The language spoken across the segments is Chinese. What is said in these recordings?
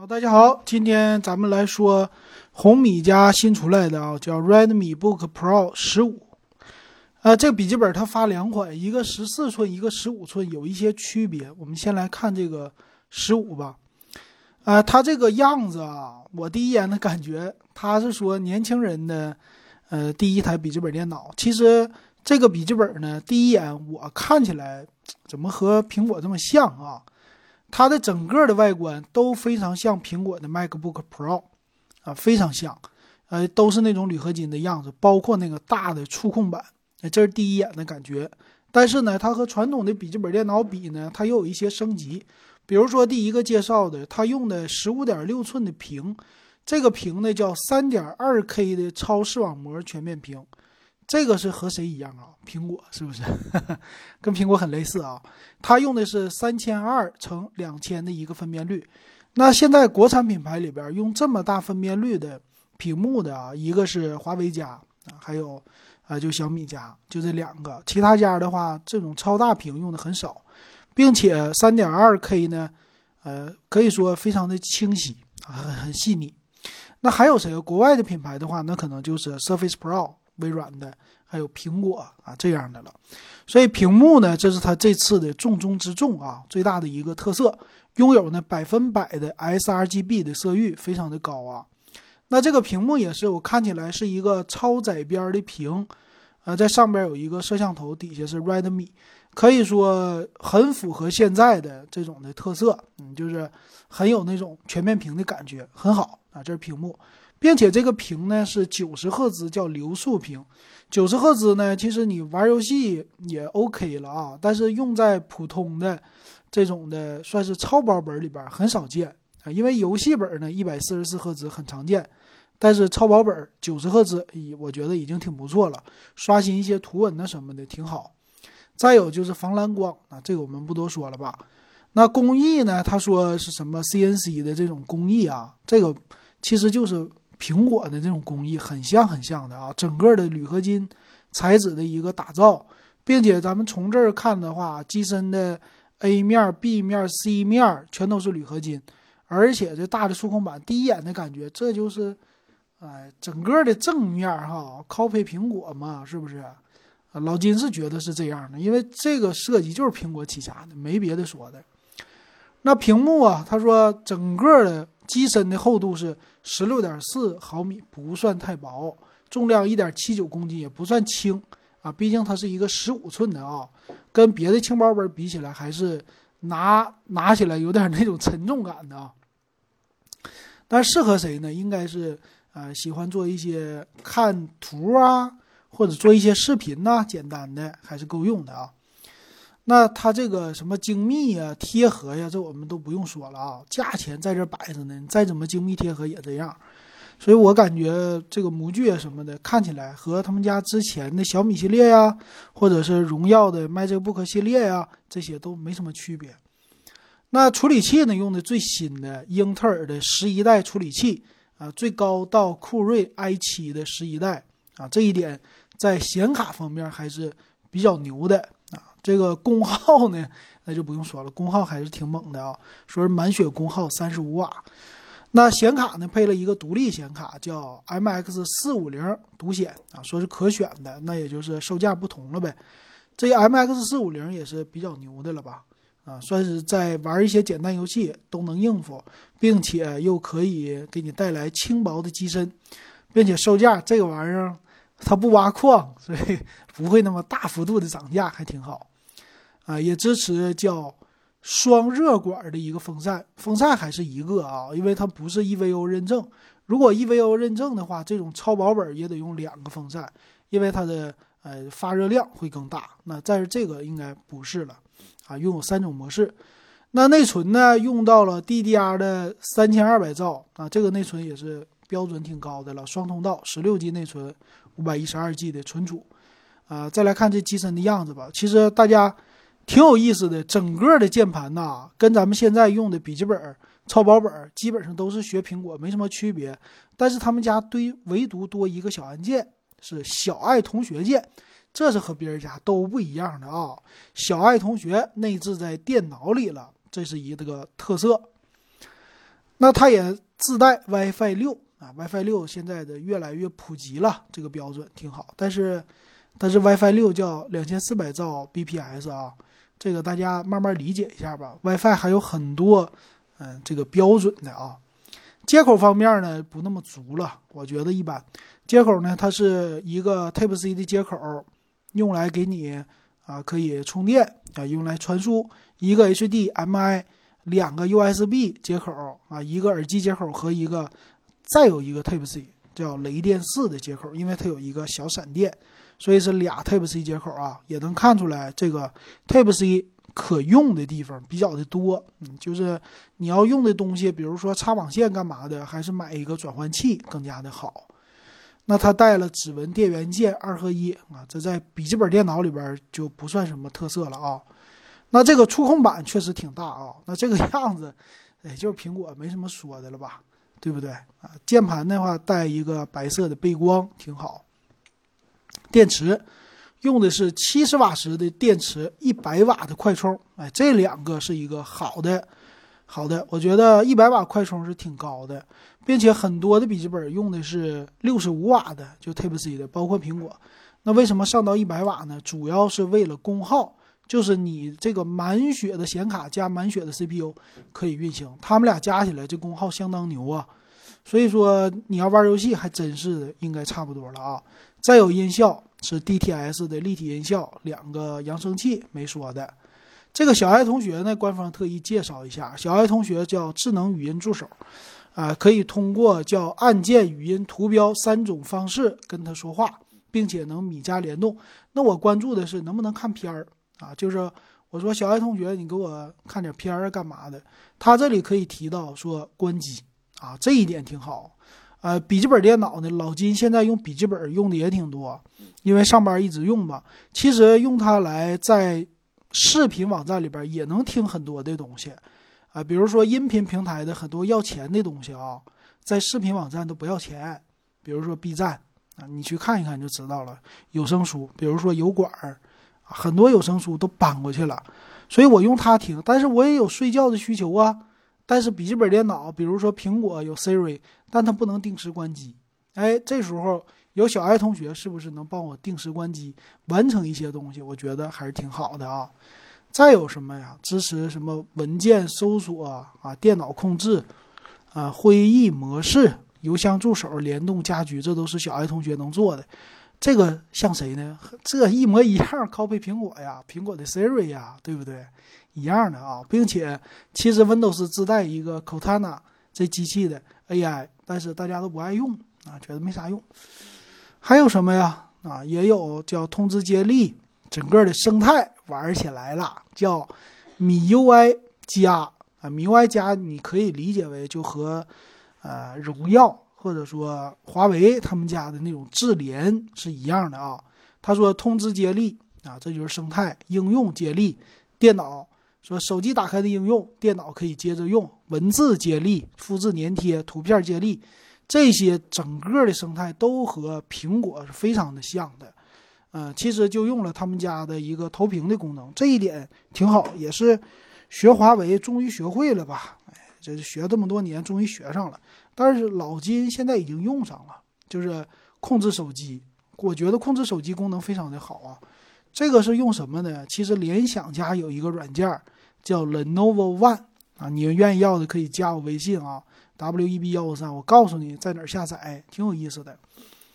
好，大家好，今天咱们来说红米家新出来的啊，叫 Redmi Book Pro 十五。呃，这个笔记本它发两款，一个十四寸，一个十五寸，有一些区别。我们先来看这个十五吧。啊，它这个样子啊，我第一眼的感觉，它是说年轻人的呃第一台笔记本电脑。其实这个笔记本呢，第一眼我看起来怎么和苹果这么像啊？它的整个的外观都非常像苹果的 MacBook Pro，啊，非常像，呃，都是那种铝合金的样子，包括那个大的触控板，这是第一眼的感觉。但是呢，它和传统的笔记本电脑比呢，它又有一些升级。比如说第一个介绍的，它用的十五点六寸的屏，这个屏呢叫三点二 K 的超视网膜全面屏。这个是和谁一样啊？苹果是不是？跟苹果很类似啊。它用的是三千二乘两千的一个分辨率。那现在国产品牌里边用这么大分辨率的屏幕的啊，一个是华为家，还有啊就小米家，就这两个。其他家的话，这种超大屏用的很少，并且三点二 K 呢，呃，可以说非常的清晰啊，很很细腻。那还有谁？国外的品牌的话，那可能就是 Surface Pro。微软的，还有苹果啊这样的了，所以屏幕呢，这是它这次的重中之重啊，最大的一个特色，拥有呢百分百的 sRGB 的色域，非常的高啊。那这个屏幕也是我看起来是一个超窄边的屏，呃，在上边有一个摄像头，底下是 Redmi，可以说很符合现在的这种的特色，嗯，就是很有那种全面屏的感觉，很好啊。这是屏幕。并且这个屏呢是九十赫兹，叫流速屏。九十赫兹呢，其实你玩游戏也 OK 了啊，但是用在普通的这种的算是超薄本里边很少见啊。因为游戏本呢一百四十四赫兹很常见，但是超薄本九十赫兹，我觉得已经挺不错了，刷新一些图文的什么的挺好。再有就是防蓝光啊，这个我们不多说了吧。那工艺呢，他说是什么 CNC 的这种工艺啊，这个其实就是。苹果的这种工艺很像很像的啊，整个的铝合金材质的一个打造，并且咱们从这儿看的话，机身的 A 面、B 面、C 面全都是铝合金，而且这大的触控板，第一眼的感觉这就是，哎，整个的正面哈，copy 苹果嘛，是不是？老金是觉得是这样的，因为这个设计就是苹果旗下的，没别的说的。那屏幕啊，他说整个的。机身的厚度是十六点四毫米，不算太薄，重量一点七九公斤，也不算轻啊。毕竟它是一个十五寸的啊，跟别的轻薄本比起来，还是拿拿起来有点那种沉重感的啊。但适合谁呢？应该是啊，喜欢做一些看图啊，或者做一些视频呐，简单的还是够用的啊。那它这个什么精密呀、贴合呀，这我们都不用说了啊。价钱在这摆着呢，你再怎么精密贴合也这样。所以我感觉这个模具啊什么的，看起来和他们家之前的小米系列呀，或者是荣耀的 MagicBook 系列呀，这些都没什么区别。那处理器呢，用的最新的英特尔的十一代处理器啊，最高到酷睿 i 七的十一代啊，这一点在显卡方面还是比较牛的。这个功耗呢，那就不用说了，功耗还是挺猛的啊。说是满血功耗三十五瓦。那显卡呢，配了一个独立显卡，叫 MX 四五零独显啊，说是可选的，那也就是售价不同了呗。这 MX 四五零也是比较牛的了吧？啊，算是在玩一些简单游戏都能应付，并且又可以给你带来轻薄的机身，并且售价这个玩意儿它不挖矿，所以不会那么大幅度的涨价，还挺好。啊，也支持叫双热管的一个风扇，风扇还是一个啊，因为它不是 EVO 认证。如果 EVO 认证的话，这种超薄本也得用两个风扇，因为它的呃发热量会更大。那但是这个应该不是了啊，拥有三种模式。那内存呢，用到了 DDR 的三千二百兆啊，这个内存也是标准挺高的了，双通道，十六 G 内存，五百一十二 G 的存储。啊，再来看这机身的样子吧，其实大家。挺有意思的，整个的键盘呐，跟咱们现在用的笔记本超薄本基本上都是学苹果，没什么区别。但是他们家堆唯独多一个小按键，是小爱同学键，这是和别人家都不一样的啊。小爱同学内置在电脑里了，这是一个特色。那它也自带 WiFi 六啊，WiFi 六现在的越来越普及了，这个标准挺好。但是，但是 WiFi 六叫两千四百兆 bps 啊，这个大家慢慢理解一下吧。WiFi 还有很多嗯这个标准的啊。接口方面呢不那么足了，我觉得一般。接口呢，它是一个 Type C 的接口，用来给你啊可以充电啊，用来传输一个 HDMI。两个 USB 接口啊，一个耳机接口和一个，再有一个 Type C 叫雷电四的接口，因为它有一个小闪电，所以是俩 Type C 接口啊，也能看出来这个 Type C 可用的地方比较的多。嗯，就是你要用的东西，比如说插网线干嘛的，还是买一个转换器更加的好。那它带了指纹电源键二合一啊，这在笔记本电脑里边就不算什么特色了啊。那这个触控板确实挺大啊，那这个样子，哎，就是苹果没什么说的了吧，对不对啊？键盘的话带一个白色的背光，挺好。电池用的是七十瓦时的电池，一百瓦的快充，哎，这两个是一个好的，好的，我觉得一百瓦快充是挺高的，并且很多的笔记本用的是六十五瓦的，就 Type C 的，包括苹果。那为什么上到一百瓦呢？主要是为了功耗。就是你这个满血的显卡加满血的 CPU 可以运行，他们俩加起来这功耗相当牛啊，所以说你要玩游戏还真是应该差不多了啊。再有音效是 DTS 的立体音效，两个扬声器没说的。这个小爱同学呢，官方特意介绍一下，小爱同学叫智能语音助手，啊，可以通过叫按键、语音、图标三种方式跟他说话，并且能米家联动。那我关注的是能不能看片儿。啊，就是我说小爱同学，你给我看点片儿干嘛的？他这里可以提到说关机啊，这一点挺好。呃，笔记本电脑呢，老金现在用笔记本用的也挺多，因为上班一直用嘛。其实用它来在视频网站里边也能听很多的东西啊，比如说音频平台的很多要钱的东西啊，在视频网站都不要钱，比如说 B 站啊，你去看一看就知道了。有声书，比如说油管儿。很多有声书都搬过去了，所以我用它听。但是我也有睡觉的需求啊。但是笔记本电脑，比如说苹果有 Siri，但它不能定时关机。哎，这时候有小爱同学是不是能帮我定时关机，完成一些东西？我觉得还是挺好的啊。再有什么呀？支持什么文件搜索啊？电脑控制啊？会议模式、邮箱助手、联动家居，这都是小爱同学能做的。这个像谁呢？这一模一样，copy 苹果呀，苹果的 Siri 呀，对不对？一样的啊，并且其实 Windows 自带一个 Cortana 这机器的 AI，但是大家都不爱用啊，觉得没啥用。还有什么呀？啊，也有叫通知接力，整个的生态玩起来了，叫米 UI 加啊，米 UI 加你可以理解为就和呃荣耀。或者说华为他们家的那种智联是一样的啊。他说通知接力啊，这就是生态应用接力。电脑说手机打开的应用，电脑可以接着用。文字接力、复制粘贴、图片接力，这些整个的生态都和苹果是非常的像的。嗯，其实就用了他们家的一个投屏的功能，这一点挺好，也是学华为终于学会了吧？哎，这学这么多年，终于学上了。但是老金现在已经用上了，就是控制手机，我觉得控制手机功能非常的好啊。这个是用什么呢？其实联想家有一个软件叫 Lenovo One 啊，你们愿意要的可以加我微信啊，W E B 幺五三，我告诉你在哪儿下载，挺有意思的。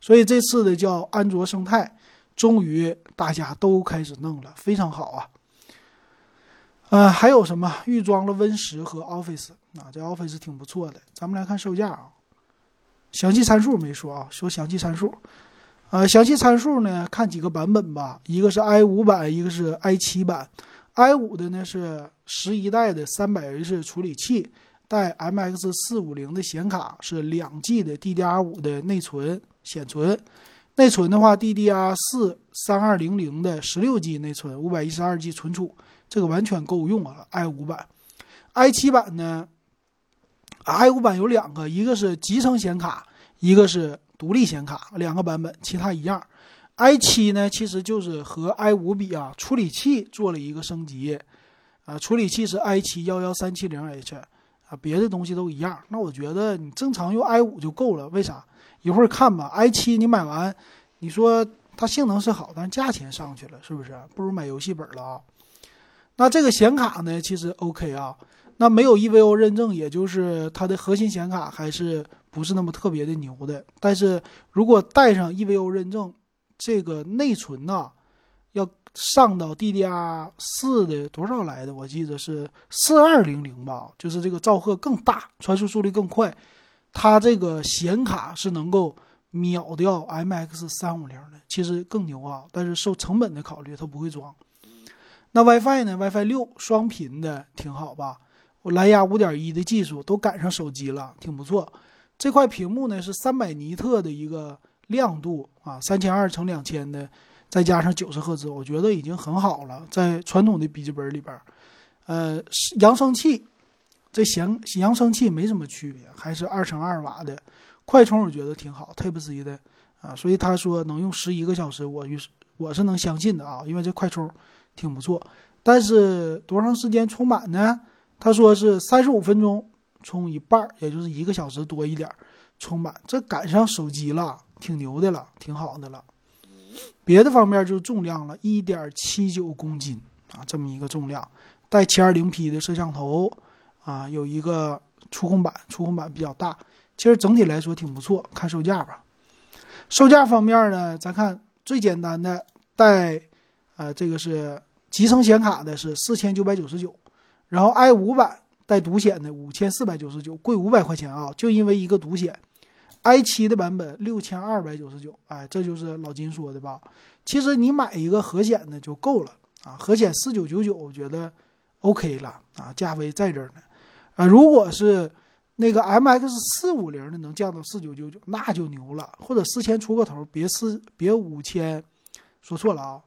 所以这次的叫安卓生态，终于大家都开始弄了，非常好啊。呃，还有什么预装了 Win 十和 Office。啊，这 Office 挺不错的。咱们来看售价啊，详细参数没说啊，说详细参数。呃，详细参数呢，看几个版本吧，一个是 i 五版，一个是 i 七版。i 五的呢是十一代的三百 H 处理器，带 MX 四五零的显卡，是两 G 的 DDR 五的内存显存。内存的话，DDR 四三二零零的十六 G 内存，五百一十二 G 存储，这个完全够用啊。i 五版，i 七版呢？i 五版有两个，一个是集成显卡，一个是独立显卡，两个版本，其他一样。i 七呢，其实就是和 i 五比啊，处理器做了一个升级，啊，处理器是 i 七幺幺三七零 H，啊，别的东西都一样。那我觉得你正常用 i 五就够了。为啥？一会儿看吧，i 七你买完，你说它性能是好，但是价钱上去了，是不是？不如买游戏本了啊。那这个显卡呢，其实 OK 啊。那没有 EVO 认证，也就是它的核心显卡还是不是那么特别的牛的。但是如果带上 EVO 认证，这个内存呐，要上到 DDR 四的多少来的？我记得是四二零零吧，就是这个兆赫更大，传输速率更快。它这个显卡是能够秒掉 MX 三五零的，其实更牛啊。但是受成本的考虑，它不会装。那 WiFi 呢？WiFi 六双频的挺好吧？我蓝牙五点一的技术都赶上手机了，挺不错。这块屏幕呢是三百尼特的一个亮度啊，三千二乘两千的，再加上九十赫兹，我觉得已经很好了。在传统的笔记本里边，呃，扬声器这显扬声器没什么区别，还是二乘二瓦的快充，我觉得挺好，Type C 的啊，所以他说能用十一个小时，我是我是能相信的啊，因为这快充。挺不错，但是多长时间充满呢？他说是三十五分钟充一半，也就是一个小时多一点充满。这赶上手机了，挺牛的了，挺好的了。别的方面就重量了，一点七九公斤啊，这么一个重量，带七二零 P 的摄像头啊，有一个触控板，触控板比较大。其实整体来说挺不错。看售价吧，售价方面呢，咱看最简单的带，呃，这个是。集成显卡的是四千九百九十九，然后 i 五版带独显的五千四百九十九，贵五百块钱啊！就因为一个独显，i 七的版本六千二百九十九，哎，这就是老金说的吧？其实你买一个核显的就够了啊，核显四九九九，我觉得 OK 了啊，价位在这儿呢啊。如果是那个 MX 四五零的能降到四九九九，那就牛了，或者四千出个头，别四别五千，说错了啊。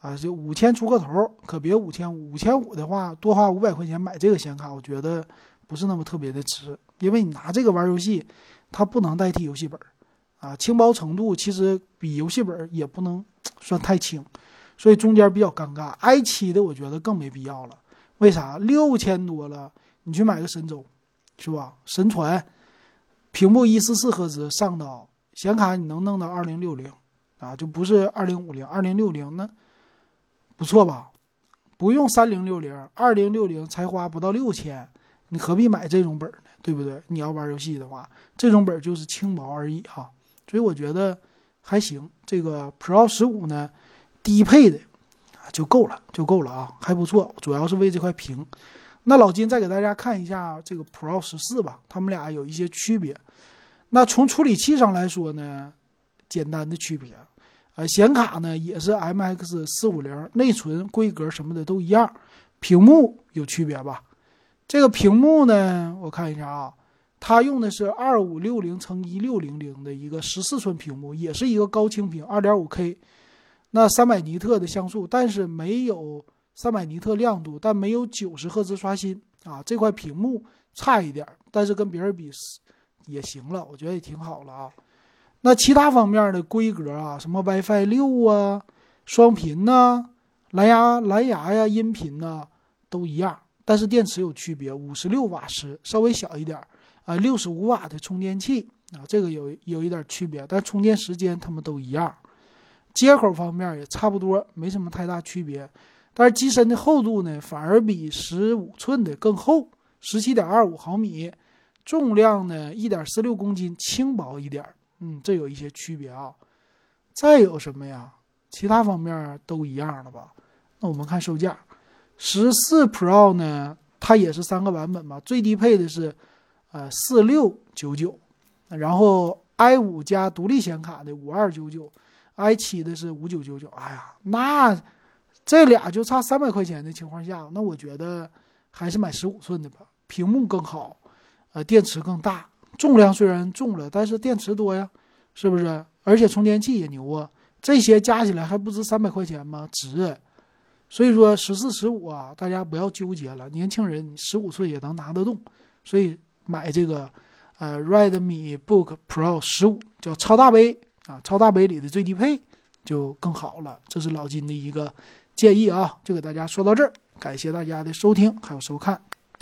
啊，就五千出个头，可别五千五。五千五的话，多花五百块钱买这个显卡，我觉得不是那么特别的值。因为你拿这个玩游戏，它不能代替游戏本啊，轻薄程度其实比游戏本也不能算太轻，所以中间比较尴尬。i 七的我觉得更没必要了，为啥？六千多了，你去买个神舟，是吧？神传，屏幕一四四赫兹上到显卡，你能弄到二零六零啊，就不是二零五零，二零六零呢？不错吧？不用三零六零，二零六零才花不到六千，你何必买这种本呢？对不对？你要玩游戏的话，这种本就是轻薄而已哈。所以我觉得还行。这个 Pro 十五呢，低配的就够了，就够了啊，还不错。主要是为这块屏。那老金再给大家看一下这个 Pro 十四吧，他们俩有一些区别。那从处理器上来说呢，简单的区别。呃，显卡呢也是 MX 四五零，内存规格什么的都一样，屏幕有区别吧？这个屏幕呢，我看一下啊，它用的是二五六零乘一六零零的一个十四寸屏幕，也是一个高清屏，二点五 K，那三百尼特的像素，但是没有三百尼特亮度，但没有九十赫兹刷新啊，这块屏幕差一点，但是跟别人比也行了，我觉得也挺好了啊。那其他方面的规格啊，什么 WiFi 六啊，双频呐，蓝牙蓝牙呀，音频呐，都一样，但是电池有区别，五十六瓦时稍微小一点啊，六十五瓦的充电器啊，这个有有一点区别，但充电时间它们都一样，接口方面也差不多，没什么太大区别，但是机身的厚度呢，反而比十五寸的更厚，十七点二五毫米，重量呢一点四六公斤，轻薄一点。嗯，这有一些区别啊。再有什么呀？其他方面都一样了吧？那我们看售价，十四 Pro 呢，它也是三个版本嘛。最低配的是呃四六九九，然后 i 五加独立显卡的五二九九，i 七的是五九九九。哎呀，那这俩就差三百块钱的情况下，那我觉得还是买十五寸的吧，屏幕更好，呃，电池更大。重量虽然重了，但是电池多呀，是不是？而且充电器也牛啊，这些加起来还不值三百块钱吗？值。所以说十四十五啊，大家不要纠结了，年轻人十五岁也能拿得动，所以买这个呃 Redmi Book Pro 十五叫超大杯啊，超大杯里的最低配就更好了。这是老金的一个建议啊，就给大家说到这儿，感谢大家的收听还有收看。